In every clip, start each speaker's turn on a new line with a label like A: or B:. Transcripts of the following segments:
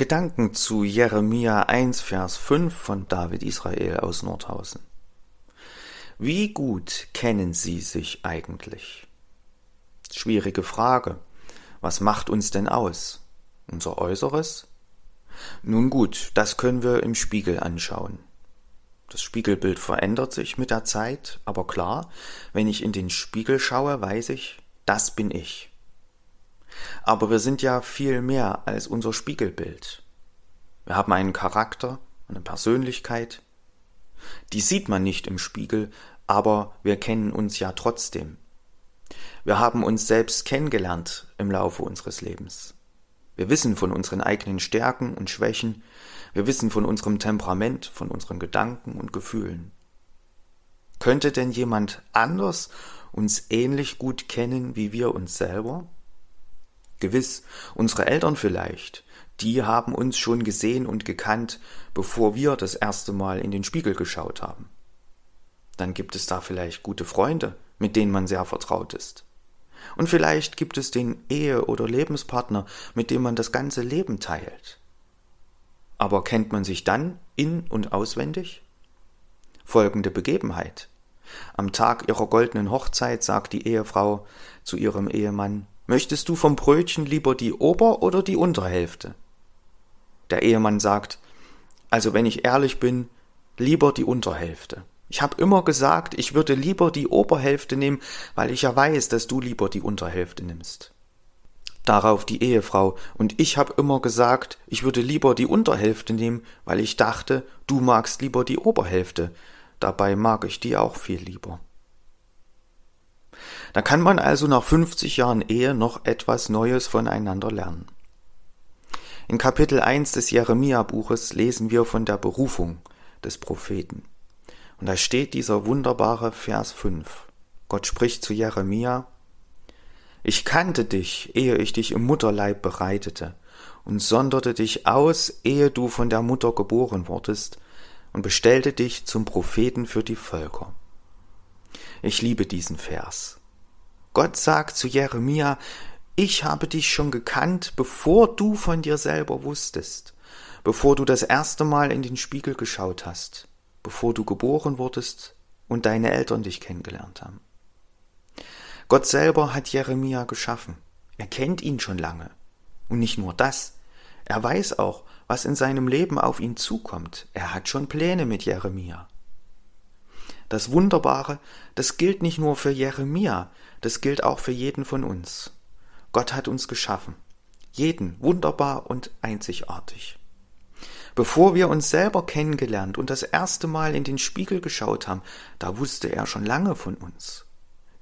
A: Gedanken zu Jeremia 1, Vers 5 von David Israel aus Nordhausen. Wie gut kennen Sie sich eigentlich? Schwierige Frage. Was macht uns denn aus? Unser Äußeres? Nun gut, das können wir im Spiegel anschauen. Das Spiegelbild verändert sich mit der Zeit, aber klar, wenn ich in den Spiegel schaue, weiß ich, das bin ich. Aber wir sind ja viel mehr als unser Spiegelbild. Wir haben einen Charakter, eine Persönlichkeit. Die sieht man nicht im Spiegel, aber wir kennen uns ja trotzdem. Wir haben uns selbst kennengelernt im Laufe unseres Lebens. Wir wissen von unseren eigenen Stärken und Schwächen, wir wissen von unserem Temperament, von unseren Gedanken und Gefühlen. Könnte denn jemand anders uns ähnlich gut kennen wie wir uns selber? Gewiss, unsere Eltern vielleicht, die haben uns schon gesehen und gekannt, bevor wir das erste Mal in den Spiegel geschaut haben. Dann gibt es da vielleicht gute Freunde, mit denen man sehr vertraut ist. Und vielleicht gibt es den Ehe- oder Lebenspartner, mit dem man das ganze Leben teilt. Aber kennt man sich dann in und auswendig? Folgende Begebenheit. Am Tag ihrer goldenen Hochzeit sagt die Ehefrau zu ihrem Ehemann Möchtest du vom Brötchen lieber die Ober- oder die Unterhälfte? Der Ehemann sagt, also wenn ich ehrlich bin, lieber die Unterhälfte. Ich habe immer gesagt, ich würde lieber die Oberhälfte nehmen, weil ich ja weiß, dass du lieber die Unterhälfte nimmst. Darauf die Ehefrau, und ich habe immer gesagt, ich würde lieber die Unterhälfte nehmen, weil ich dachte, du magst lieber die Oberhälfte. Dabei mag ich die auch viel lieber. Da kann man also nach 50 Jahren Ehe noch etwas Neues voneinander lernen. In Kapitel 1 des Jeremia-Buches lesen wir von der Berufung des Propheten. Und da steht dieser wunderbare Vers 5. Gott spricht zu Jeremia, Ich kannte dich, ehe ich dich im Mutterleib bereitete, und sonderte dich aus, ehe du von der Mutter geboren wurdest, und bestellte dich zum Propheten für die Völker. Ich liebe diesen Vers. Gott sagt zu Jeremia, ich habe dich schon gekannt, bevor du von dir selber wusstest, bevor du das erste Mal in den Spiegel geschaut hast, bevor du geboren wurdest und deine Eltern dich kennengelernt haben. Gott selber hat Jeremia geschaffen. Er kennt ihn schon lange. Und nicht nur das, er weiß auch, was in seinem Leben auf ihn zukommt. Er hat schon Pläne mit Jeremia. Das Wunderbare, das gilt nicht nur für Jeremia, das gilt auch für jeden von uns. Gott hat uns geschaffen. Jeden wunderbar und einzigartig. Bevor wir uns selber kennengelernt und das erste Mal in den Spiegel geschaut haben, da wusste er schon lange von uns.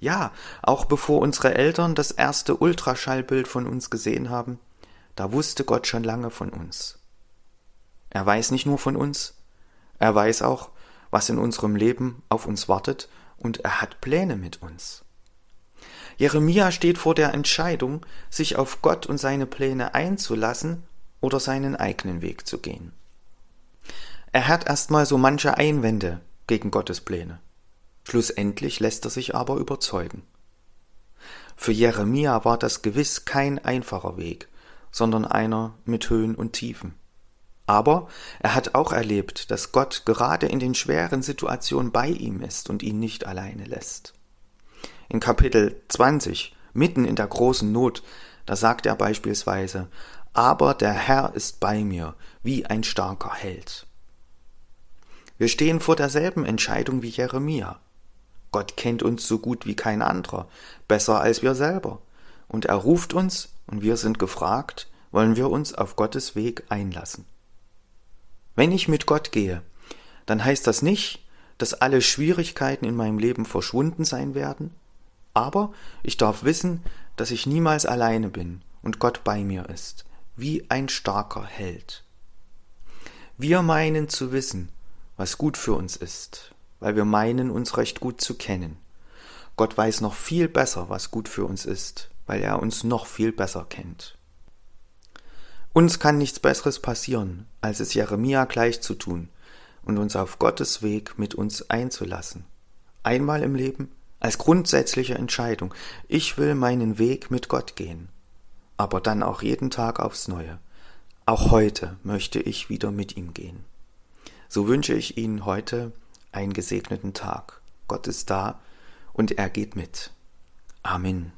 A: Ja, auch bevor unsere Eltern das erste Ultraschallbild von uns gesehen haben, da wusste Gott schon lange von uns. Er weiß nicht nur von uns, er weiß auch, was in unserem Leben auf uns wartet, und er hat Pläne mit uns. Jeremia steht vor der Entscheidung, sich auf Gott und seine Pläne einzulassen oder seinen eigenen Weg zu gehen. Er hat erstmal so manche Einwände gegen Gottes Pläne. Schlussendlich lässt er sich aber überzeugen. Für Jeremia war das gewiss kein einfacher Weg, sondern einer mit Höhen und Tiefen. Aber er hat auch erlebt, dass Gott gerade in den schweren Situationen bei ihm ist und ihn nicht alleine lässt. In Kapitel 20, mitten in der großen Not, da sagt er beispielsweise, aber der Herr ist bei mir, wie ein starker Held. Wir stehen vor derselben Entscheidung wie Jeremia. Gott kennt uns so gut wie kein anderer, besser als wir selber. Und er ruft uns, und wir sind gefragt, wollen wir uns auf Gottes Weg einlassen. Wenn ich mit Gott gehe, dann heißt das nicht, dass alle Schwierigkeiten in meinem Leben verschwunden sein werden, aber ich darf wissen, dass ich niemals alleine bin und Gott bei mir ist, wie ein starker Held. Wir meinen zu wissen, was gut für uns ist, weil wir meinen, uns recht gut zu kennen. Gott weiß noch viel besser, was gut für uns ist, weil er uns noch viel besser kennt. Uns kann nichts Besseres passieren, als es Jeremia gleich zu tun und uns auf Gottes Weg mit uns einzulassen. Einmal im Leben als grundsätzliche Entscheidung. Ich will meinen Weg mit Gott gehen, aber dann auch jeden Tag aufs Neue. Auch heute möchte ich wieder mit ihm gehen. So wünsche ich Ihnen heute einen gesegneten Tag. Gott ist da und er geht mit. Amen.